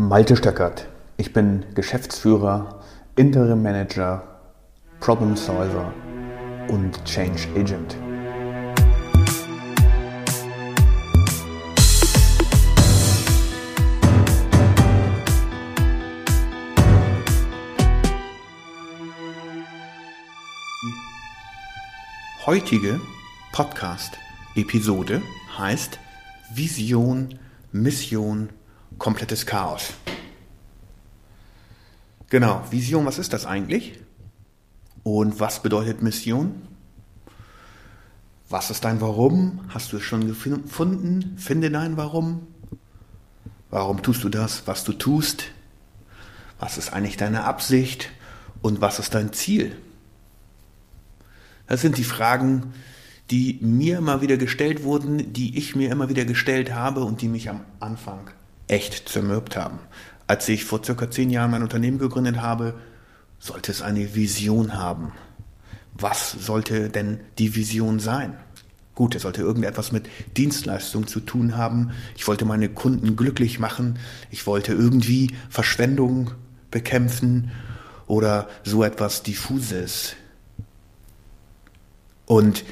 Malte Stöckert. Ich bin Geschäftsführer, Interim Manager, Problem Solver und Change Agent. heutige Podcast-Episode heißt Vision, Mission, komplettes Chaos. Genau, Vision, was ist das eigentlich? Und was bedeutet Mission? Was ist dein Warum? Hast du es schon gefunden? Finde dein Warum. Warum tust du das, was du tust? Was ist eigentlich deine Absicht? Und was ist dein Ziel? Das sind die Fragen, die mir immer wieder gestellt wurden, die ich mir immer wieder gestellt habe und die mich am Anfang echt zermürbt haben. Als ich vor circa zehn Jahren mein Unternehmen gegründet habe, sollte es eine Vision haben. Was sollte denn die Vision sein? Gut, es sollte irgendetwas mit Dienstleistung zu tun haben. Ich wollte meine Kunden glücklich machen. Ich wollte irgendwie Verschwendung bekämpfen oder so etwas Diffuses. Und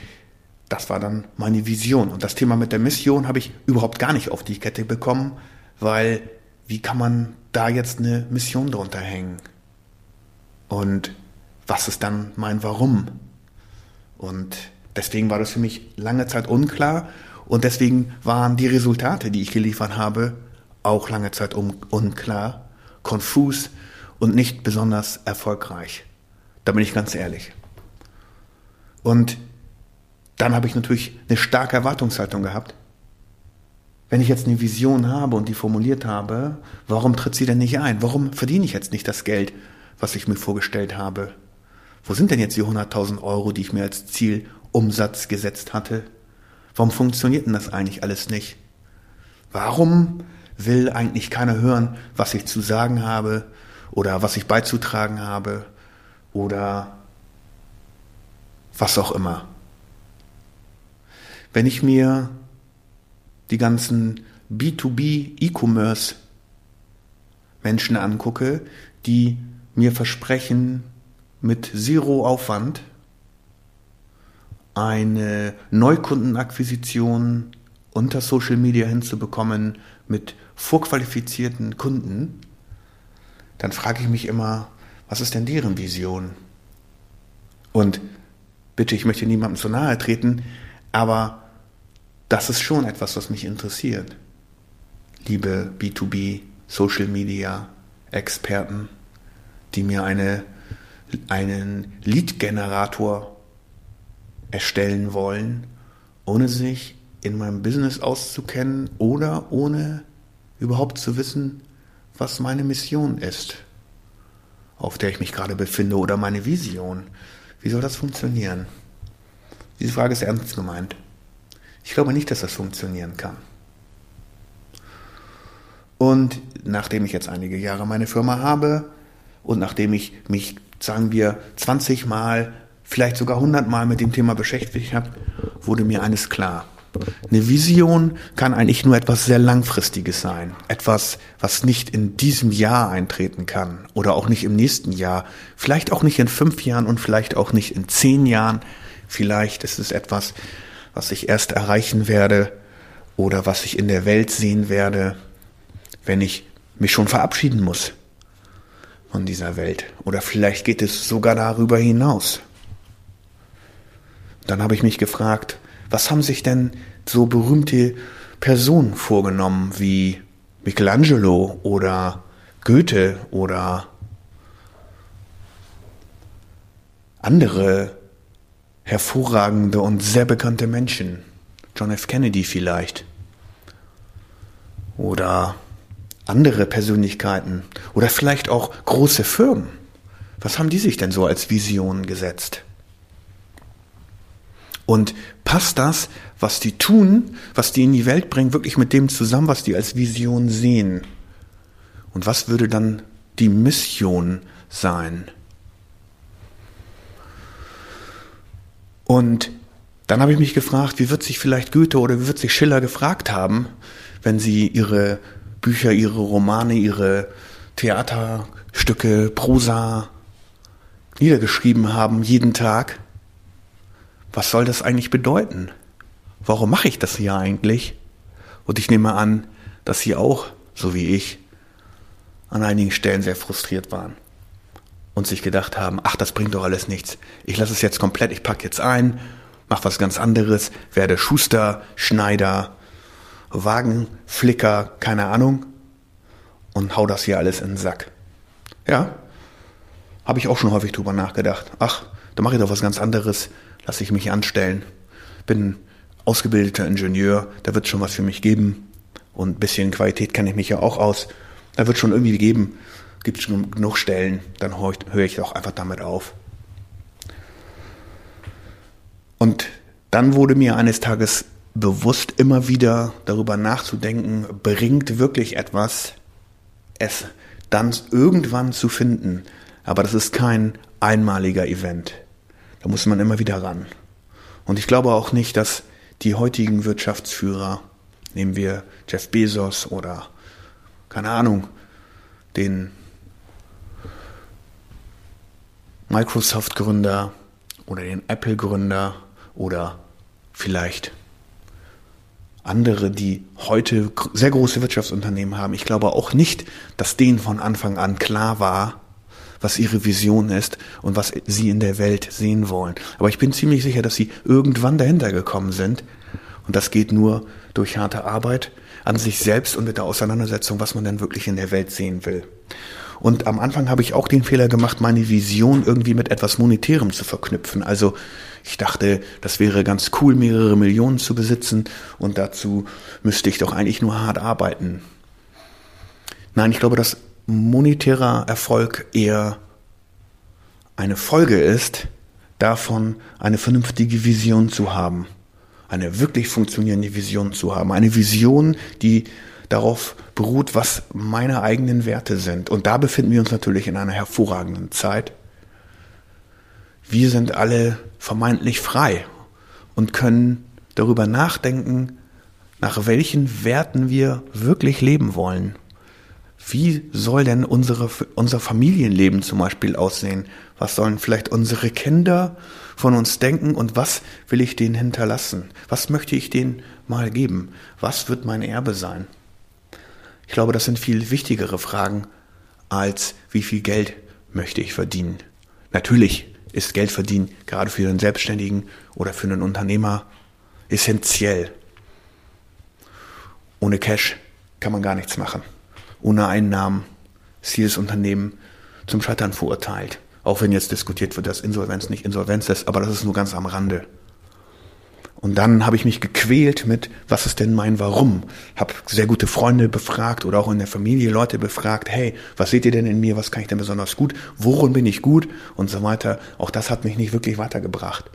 das war dann meine Vision. Und das Thema mit der Mission habe ich überhaupt gar nicht auf die Kette bekommen, weil wie kann man da jetzt eine Mission drunter hängen? Und was ist dann mein Warum? Und deswegen war das für mich lange Zeit unklar und deswegen waren die Resultate, die ich geliefert habe, auch lange Zeit unklar, konfus und nicht besonders erfolgreich. Da bin ich ganz ehrlich. Und dann habe ich natürlich eine starke Erwartungshaltung gehabt. Wenn ich jetzt eine Vision habe und die formuliert habe, warum tritt sie denn nicht ein? Warum verdiene ich jetzt nicht das Geld, was ich mir vorgestellt habe? Wo sind denn jetzt die 100.000 Euro, die ich mir als Zielumsatz gesetzt hatte? Warum funktioniert denn das eigentlich alles nicht? Warum will eigentlich keiner hören, was ich zu sagen habe oder was ich beizutragen habe oder was auch immer. Wenn ich mir die ganzen B2B E-Commerce Menschen angucke, die mir versprechen, mit Zero Aufwand eine Neukundenakquisition unter Social Media hinzubekommen mit vorqualifizierten Kunden, dann frage ich mich immer, was ist denn deren Vision? Und bitte, ich möchte niemandem zu nahe treten, aber das ist schon etwas, was mich interessiert. Liebe B2B Social Media Experten, die mir eine, einen Lead-Generator erstellen wollen, ohne sich in meinem Business auszukennen oder ohne überhaupt zu wissen, was meine Mission ist, auf der ich mich gerade befinde oder meine Vision. Wie soll das funktionieren? Diese Frage ist ernst gemeint. Ich glaube nicht, dass das funktionieren kann. Und nachdem ich jetzt einige Jahre meine Firma habe und nachdem ich mich, sagen wir, 20 Mal, vielleicht sogar 100 Mal mit dem Thema beschäftigt habe, wurde mir eines klar. Eine Vision kann eigentlich nur etwas sehr Langfristiges sein. Etwas, was nicht in diesem Jahr eintreten kann oder auch nicht im nächsten Jahr. Vielleicht auch nicht in fünf Jahren und vielleicht auch nicht in zehn Jahren. Vielleicht ist es etwas, was ich erst erreichen werde oder was ich in der Welt sehen werde, wenn ich mich schon verabschieden muss von dieser Welt. Oder vielleicht geht es sogar darüber hinaus. Dann habe ich mich gefragt, was haben sich denn so berühmte Personen vorgenommen wie Michelangelo oder Goethe oder andere hervorragende und sehr bekannte Menschen? John F. Kennedy vielleicht. Oder andere Persönlichkeiten. Oder vielleicht auch große Firmen. Was haben die sich denn so als Vision gesetzt? Und passt das, was die tun, was die in die Welt bringen, wirklich mit dem zusammen, was die als Vision sehen? Und was würde dann die Mission sein? Und dann habe ich mich gefragt, wie wird sich vielleicht Goethe oder wie wird sich Schiller gefragt haben, wenn sie ihre Bücher, ihre Romane, ihre Theaterstücke, Prosa niedergeschrieben haben, jeden Tag. Was soll das eigentlich bedeuten? Warum mache ich das hier eigentlich? Und ich nehme an, dass Sie auch, so wie ich, an einigen Stellen sehr frustriert waren und sich gedacht haben, ach, das bringt doch alles nichts. Ich lasse es jetzt komplett, ich packe jetzt ein, mach was ganz anderes, werde Schuster, Schneider, Wagenflicker, keine Ahnung, und hau das hier alles in den Sack. Ja, habe ich auch schon häufig drüber nachgedacht. Ach, da mache ich doch was ganz anderes, lasse ich mich anstellen. Bin ausgebildeter Ingenieur, da wird schon was für mich geben. Und ein bisschen Qualität kenne ich mich ja auch aus. Da wird schon irgendwie geben, gibt schon genug Stellen, dann höre ich, hör ich auch einfach damit auf. Und dann wurde mir eines Tages bewusst, immer wieder darüber nachzudenken, bringt wirklich etwas, es dann irgendwann zu finden. Aber das ist kein einmaliger Event. Da muss man immer wieder ran. Und ich glaube auch nicht, dass die heutigen Wirtschaftsführer, nehmen wir Jeff Bezos oder keine Ahnung, den Microsoft-Gründer oder den Apple-Gründer oder vielleicht andere, die heute sehr große Wirtschaftsunternehmen haben. Ich glaube auch nicht, dass denen von Anfang an klar war, was ihre Vision ist und was sie in der Welt sehen wollen. Aber ich bin ziemlich sicher, dass sie irgendwann dahinter gekommen sind. Und das geht nur durch harte Arbeit an sich selbst und mit der Auseinandersetzung, was man denn wirklich in der Welt sehen will. Und am Anfang habe ich auch den Fehler gemacht, meine Vision irgendwie mit etwas Monetärem zu verknüpfen. Also ich dachte, das wäre ganz cool, mehrere Millionen zu besitzen und dazu müsste ich doch eigentlich nur hart arbeiten. Nein, ich glaube, dass monetärer Erfolg eher eine Folge ist, davon eine vernünftige Vision zu haben, eine wirklich funktionierende Vision zu haben, eine Vision, die darauf beruht, was meine eigenen Werte sind. Und da befinden wir uns natürlich in einer hervorragenden Zeit. Wir sind alle vermeintlich frei und können darüber nachdenken, nach welchen Werten wir wirklich leben wollen. Wie soll denn unsere, unser Familienleben zum Beispiel aussehen? Was sollen vielleicht unsere Kinder von uns denken und was will ich denen hinterlassen? Was möchte ich denen mal geben? Was wird mein Erbe sein? Ich glaube, das sind viel wichtigere Fragen als wie viel Geld möchte ich verdienen. Natürlich ist Geld verdienen gerade für einen Selbstständigen oder für einen Unternehmer essentiell. Ohne Cash kann man gar nichts machen. Ohne Einnahmen ist jedes Unternehmen zum Scheitern verurteilt. Auch wenn jetzt diskutiert wird, dass Insolvenz nicht Insolvenz ist, aber das ist nur ganz am Rande. Und dann habe ich mich gequält mit, was ist denn mein Warum? Habe sehr gute Freunde befragt oder auch in der Familie Leute befragt, hey, was seht ihr denn in mir? Was kann ich denn besonders gut? Worin bin ich gut? Und so weiter. Auch das hat mich nicht wirklich weitergebracht.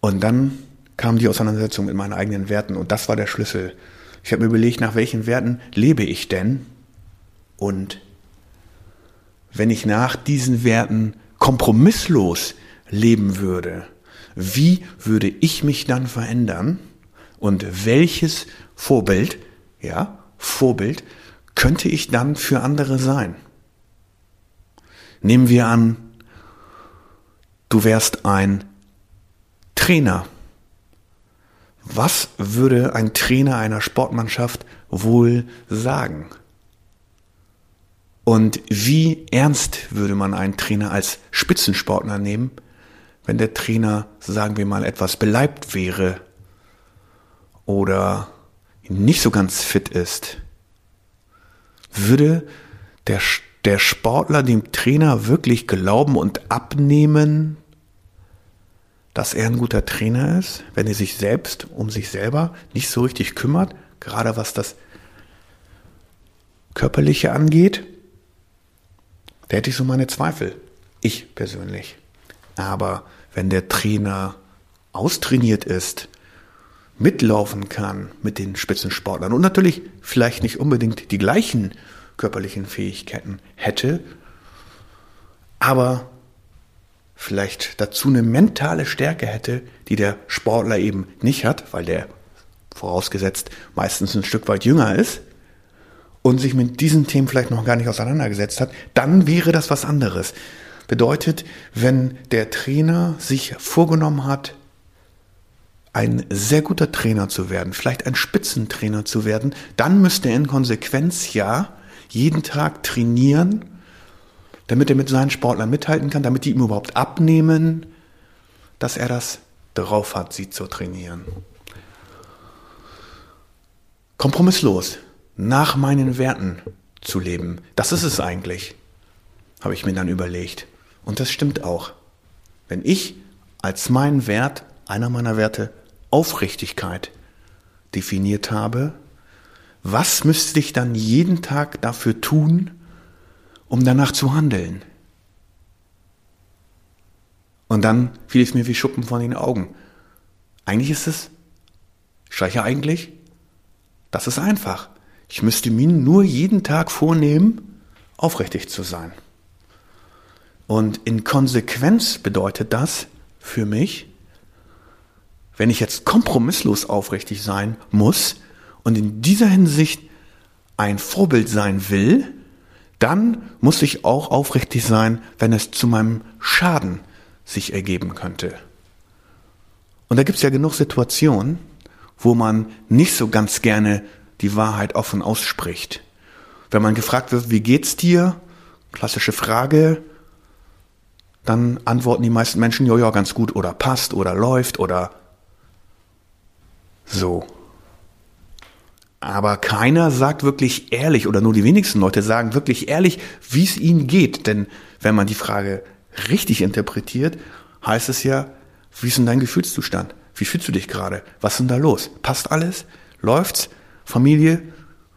Und dann kam die Auseinandersetzung mit meinen eigenen Werten und das war der Schlüssel. Ich habe mir überlegt, nach welchen Werten lebe ich denn? Und wenn ich nach diesen Werten kompromisslos leben würde, wie würde ich mich dann verändern und welches Vorbild, ja, Vorbild könnte ich dann für andere sein? Nehmen wir an, du wärst ein Trainer. Was würde ein Trainer einer Sportmannschaft wohl sagen? Und wie ernst würde man einen Trainer als Spitzensportler nehmen, wenn der Trainer, sagen wir mal, etwas beleibt wäre oder nicht so ganz fit ist, würde der, der Sportler dem Trainer wirklich glauben und abnehmen, dass er ein guter Trainer ist, wenn er sich selbst um sich selber nicht so richtig kümmert, gerade was das Körperliche angeht? Da hätte ich so meine Zweifel. Ich persönlich. Aber wenn der Trainer austrainiert ist, mitlaufen kann mit den Spitzensportlern und natürlich vielleicht nicht unbedingt die gleichen körperlichen Fähigkeiten hätte, aber vielleicht dazu eine mentale Stärke hätte, die der Sportler eben nicht hat, weil der vorausgesetzt meistens ein Stück weit jünger ist und sich mit diesen Themen vielleicht noch gar nicht auseinandergesetzt hat, dann wäre das was anderes. Bedeutet, wenn der Trainer sich vorgenommen hat, ein sehr guter Trainer zu werden, vielleicht ein Spitzentrainer zu werden, dann müsste er in Konsequenz ja jeden Tag trainieren, damit er mit seinen Sportlern mithalten kann, damit die ihm überhaupt abnehmen, dass er das drauf hat, sie zu trainieren. Kompromisslos, nach meinen Werten zu leben, das ist es eigentlich, habe ich mir dann überlegt. Und das stimmt auch. Wenn ich als meinen Wert, einer meiner Werte, Aufrichtigkeit definiert habe, was müsste ich dann jeden Tag dafür tun, um danach zu handeln? Und dann fiel es mir wie Schuppen von den Augen. Eigentlich ist es, streiche eigentlich, das ist einfach. Ich müsste mir nur jeden Tag vornehmen, aufrichtig zu sein. Und in Konsequenz bedeutet das für mich, wenn ich jetzt kompromisslos aufrichtig sein muss und in dieser Hinsicht ein Vorbild sein will, dann muss ich auch aufrichtig sein, wenn es zu meinem Schaden sich ergeben könnte. Und da gibt es ja genug Situationen, wo man nicht so ganz gerne die Wahrheit offen ausspricht. Wenn man gefragt wird, wie geht's dir? Klassische Frage. Dann antworten die meisten Menschen, ja, ja, ganz gut oder passt oder läuft oder so. Aber keiner sagt wirklich ehrlich, oder nur die wenigsten Leute sagen wirklich ehrlich, wie es ihnen geht. Denn wenn man die Frage richtig interpretiert, heißt es ja, wie ist denn dein Gefühlszustand? Wie fühlst du dich gerade? Was ist denn da los? Passt alles? Läuft's? Familie,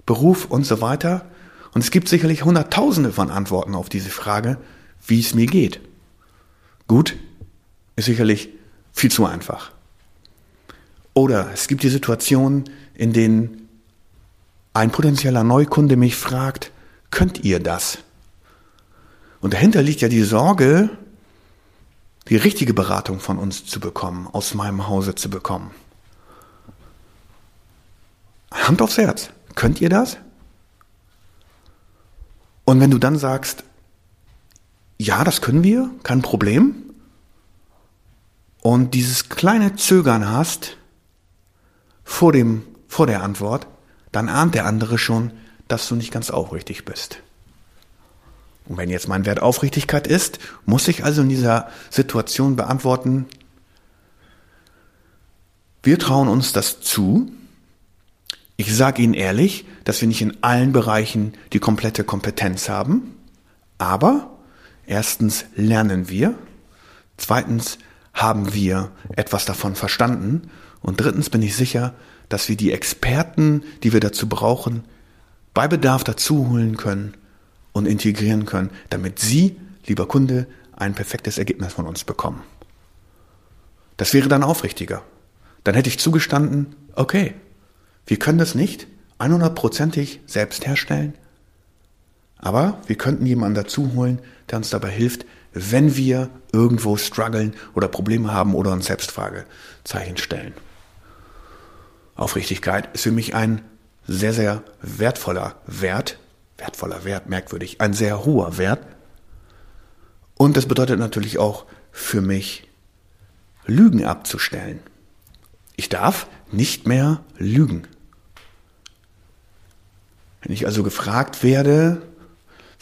Beruf und so weiter? Und es gibt sicherlich Hunderttausende von Antworten auf diese Frage, wie es mir geht. Gut, ist sicherlich viel zu einfach. Oder es gibt die Situation, in denen ein potenzieller Neukunde mich fragt, könnt ihr das? Und dahinter liegt ja die Sorge, die richtige Beratung von uns zu bekommen, aus meinem Hause zu bekommen. Hand aufs Herz, könnt ihr das? Und wenn du dann sagst, ja, das können wir, kein Problem, und dieses kleine Zögern hast, vor, dem, vor der Antwort, dann ahnt der andere schon, dass du nicht ganz aufrichtig bist. Und wenn jetzt mein Wert Aufrichtigkeit ist, muss ich also in dieser Situation beantworten, wir trauen uns das zu. Ich sage Ihnen ehrlich, dass wir nicht in allen Bereichen die komplette Kompetenz haben, aber erstens lernen wir, zweitens haben wir etwas davon verstanden und drittens bin ich sicher, dass wir die Experten, die wir dazu brauchen, bei Bedarf dazu holen können und integrieren können, damit Sie, lieber Kunde, ein perfektes Ergebnis von uns bekommen. Das wäre dann aufrichtiger. Dann hätte ich zugestanden, okay, wir können das nicht 100%ig selbst herstellen, aber wir könnten jemanden dazu holen, der uns dabei hilft, wenn wir irgendwo strugglen oder Probleme haben oder uns Selbstfragezeichen stellen. Aufrichtigkeit ist für mich ein sehr, sehr wertvoller Wert, wertvoller Wert, merkwürdig, ein sehr hoher Wert. Und das bedeutet natürlich auch für mich, Lügen abzustellen. Ich darf nicht mehr lügen. Wenn ich also gefragt werde,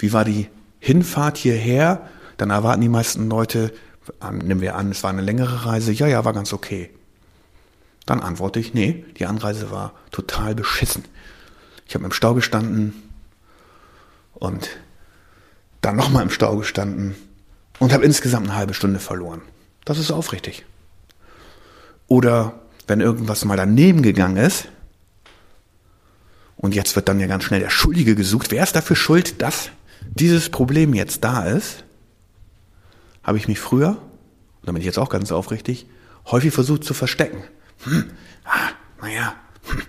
wie war die Hinfahrt hierher, dann erwarten die meisten Leute, nehmen wir an, es war eine längere Reise, ja, ja, war ganz okay. Dann antworte ich, nee, die Anreise war total beschissen. Ich habe im Stau gestanden und dann nochmal im Stau gestanden und habe insgesamt eine halbe Stunde verloren. Das ist aufrichtig. Oder wenn irgendwas mal daneben gegangen ist, und jetzt wird dann ja ganz schnell der Schuldige gesucht, wer ist dafür schuld, dass dieses Problem jetzt da ist, habe ich mich früher, und da bin ich jetzt auch ganz aufrichtig, häufig versucht zu verstecken hm, ah, naja, hm,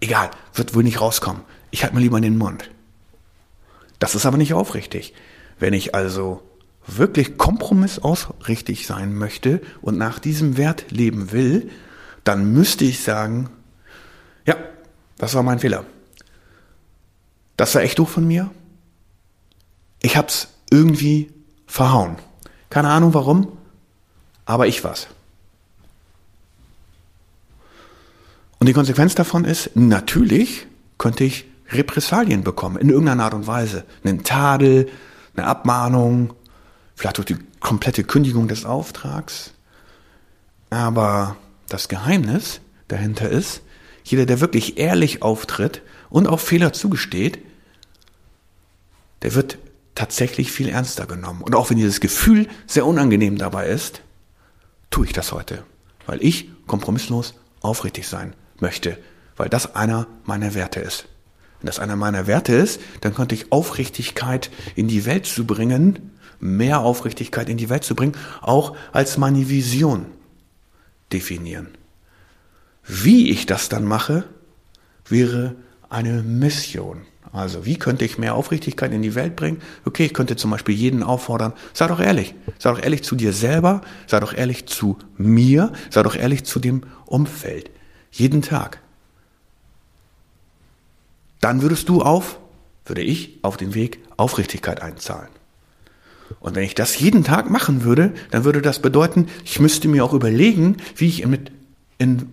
egal, wird wohl nicht rauskommen. Ich halte mir lieber in den Mund. Das ist aber nicht aufrichtig. Wenn ich also wirklich kompromissausrichtig sein möchte und nach diesem Wert leben will, dann müsste ich sagen, Ja, das war mein Fehler. Das war echt doof von mir. Ich hab's irgendwie verhauen. Keine Ahnung warum, aber ich war's. Und die Konsequenz davon ist, natürlich könnte ich Repressalien bekommen, in irgendeiner Art und Weise. Einen Tadel, eine Abmahnung, vielleicht auch die komplette Kündigung des Auftrags. Aber das Geheimnis dahinter ist, jeder, der wirklich ehrlich auftritt und auch Fehler zugesteht, der wird tatsächlich viel ernster genommen. Und auch wenn dieses Gefühl sehr unangenehm dabei ist, tue ich das heute, weil ich kompromisslos aufrichtig sein möchte, weil das einer meiner Werte ist. Wenn das einer meiner Werte ist, dann könnte ich Aufrichtigkeit in die Welt zu bringen, mehr Aufrichtigkeit in die Welt zu bringen, auch als meine Vision definieren. Wie ich das dann mache, wäre eine Mission. Also, wie könnte ich mehr Aufrichtigkeit in die Welt bringen? Okay, ich könnte zum Beispiel jeden auffordern, sei doch ehrlich. Sei doch ehrlich zu dir selber, sei doch ehrlich zu mir, sei doch ehrlich zu dem Umfeld. Jeden Tag. Dann würdest du auf, würde ich auf den Weg Aufrichtigkeit einzahlen. Und wenn ich das jeden Tag machen würde, dann würde das bedeuten, ich müsste mir auch überlegen, wie ich mit in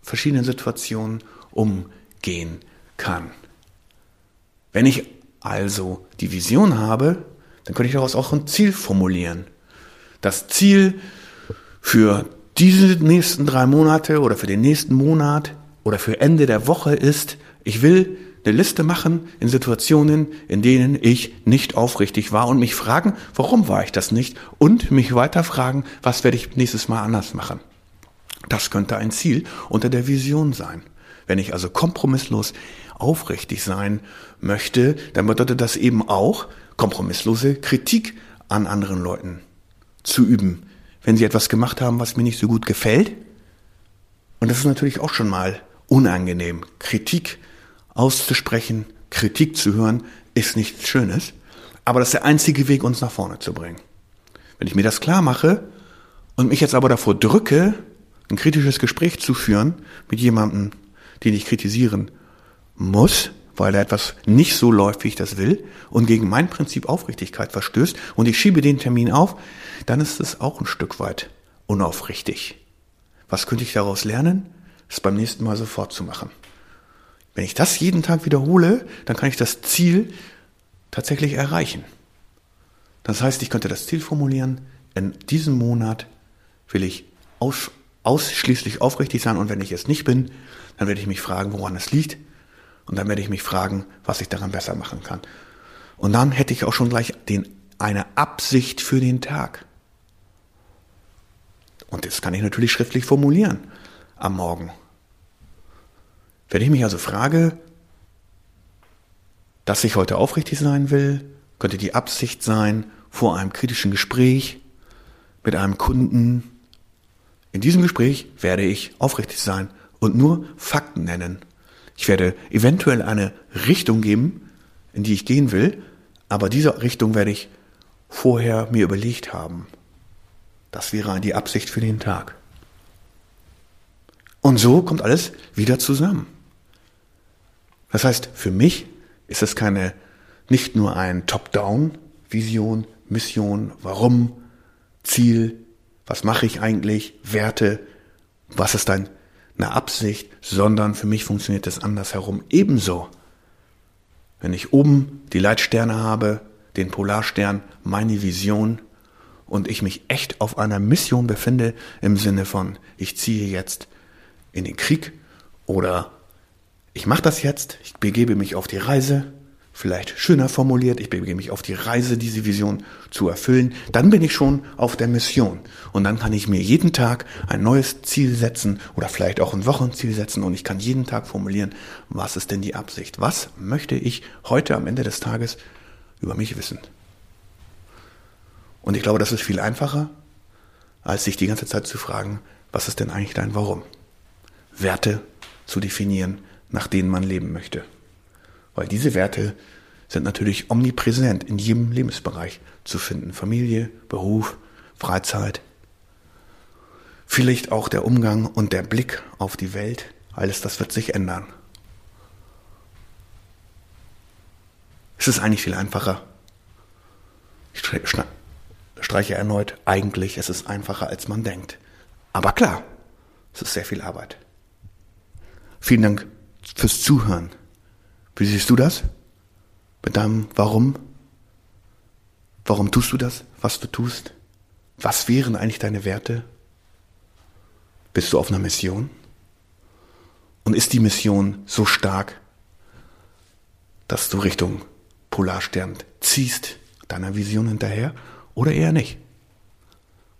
verschiedenen Situationen umgehen kann. Wenn ich also die Vision habe, dann könnte ich daraus auch ein Ziel formulieren. Das Ziel für diese nächsten drei Monate oder für den nächsten Monat oder für Ende der Woche ist, ich will eine Liste machen in Situationen, in denen ich nicht aufrichtig war und mich fragen, warum war ich das nicht und mich weiter fragen, was werde ich nächstes Mal anders machen. Das könnte ein Ziel unter der Vision sein. Wenn ich also kompromisslos aufrichtig sein möchte, dann bedeutet das eben auch, kompromisslose Kritik an anderen Leuten zu üben. Wenn sie etwas gemacht haben, was mir nicht so gut gefällt. Und das ist natürlich auch schon mal unangenehm. Kritik auszusprechen, Kritik zu hören, ist nichts Schönes. Aber das ist der einzige Weg, uns nach vorne zu bringen. Wenn ich mir das klar mache und mich jetzt aber davor drücke, ein kritisches Gespräch zu führen mit jemandem, den ich kritisieren muss, weil da etwas nicht so läuft, wie ich das will und gegen mein Prinzip Aufrichtigkeit verstößt und ich schiebe den Termin auf, dann ist es auch ein Stück weit unaufrichtig. Was könnte ich daraus lernen? Es beim nächsten Mal sofort zu machen. Wenn ich das jeden Tag wiederhole, dann kann ich das Ziel tatsächlich erreichen. Das heißt, ich könnte das Ziel formulieren, in diesem Monat will ich aus, ausschließlich aufrichtig sein und wenn ich es nicht bin, dann werde ich mich fragen, woran es liegt und dann werde ich mich fragen, was ich daran besser machen kann. Und dann hätte ich auch schon gleich den, eine Absicht für den Tag. Und das kann ich natürlich schriftlich formulieren am Morgen. Wenn ich mich also frage, dass ich heute aufrichtig sein will, könnte die Absicht sein, vor einem kritischen Gespräch mit einem Kunden. In diesem Gespräch werde ich aufrichtig sein und nur Fakten nennen. Ich werde eventuell eine Richtung geben, in die ich gehen will, aber diese Richtung werde ich vorher mir überlegt haben. Das wäre die Absicht für den Tag. Und so kommt alles wieder zusammen. Das heißt, für mich ist es keine, nicht nur ein Top-Down-Vision, Mission, warum, Ziel, was mache ich eigentlich, Werte, was ist dein eine Absicht, sondern für mich funktioniert es andersherum ebenso. Wenn ich oben die Leitsterne habe, den Polarstern, meine Vision und ich mich echt auf einer Mission befinde im Sinne von, ich ziehe jetzt in den Krieg oder ich mache das jetzt, ich begebe mich auf die Reise, vielleicht schöner formuliert, ich begebe mich auf die Reise, diese Vision zu erfüllen, dann bin ich schon auf der Mission. Und dann kann ich mir jeden Tag ein neues Ziel setzen oder vielleicht auch ein Wochenziel setzen und ich kann jeden Tag formulieren, was ist denn die Absicht? Was möchte ich heute am Ende des Tages über mich wissen? Und ich glaube, das ist viel einfacher, als sich die ganze Zeit zu fragen, was ist denn eigentlich dein Warum? Werte zu definieren, nach denen man leben möchte. Weil diese Werte sind natürlich omnipräsent in jedem Lebensbereich zu finden. Familie, Beruf, Freizeit. Vielleicht auch der Umgang und der Blick auf die Welt Alles das wird sich ändern. Es ist eigentlich viel einfacher. Ich streiche erneut, eigentlich ist es einfacher, als man denkt. Aber klar, es ist sehr viel Arbeit. Vielen Dank fürs Zuhören. Wie siehst du das? Mit deinem Warum? Warum tust du das, was du tust? Was wären eigentlich deine Werte? Bist du auf einer Mission? Und ist die Mission so stark, dass du Richtung Polarstern ziehst, deiner Vision hinterher, oder eher nicht?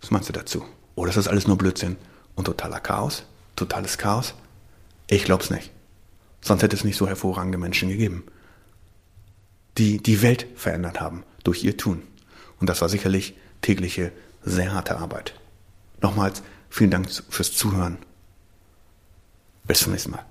Was meinst du dazu? Oder ist das alles nur Blödsinn und totaler Chaos? Totales Chaos? Ich glaub's nicht. Sonst hätte es nicht so hervorragende Menschen gegeben, die die Welt verändert haben durch ihr Tun. Und das war sicherlich tägliche, sehr harte Arbeit. Nochmals vielen Dank fürs Zuhören. Bis zum nächsten Mal.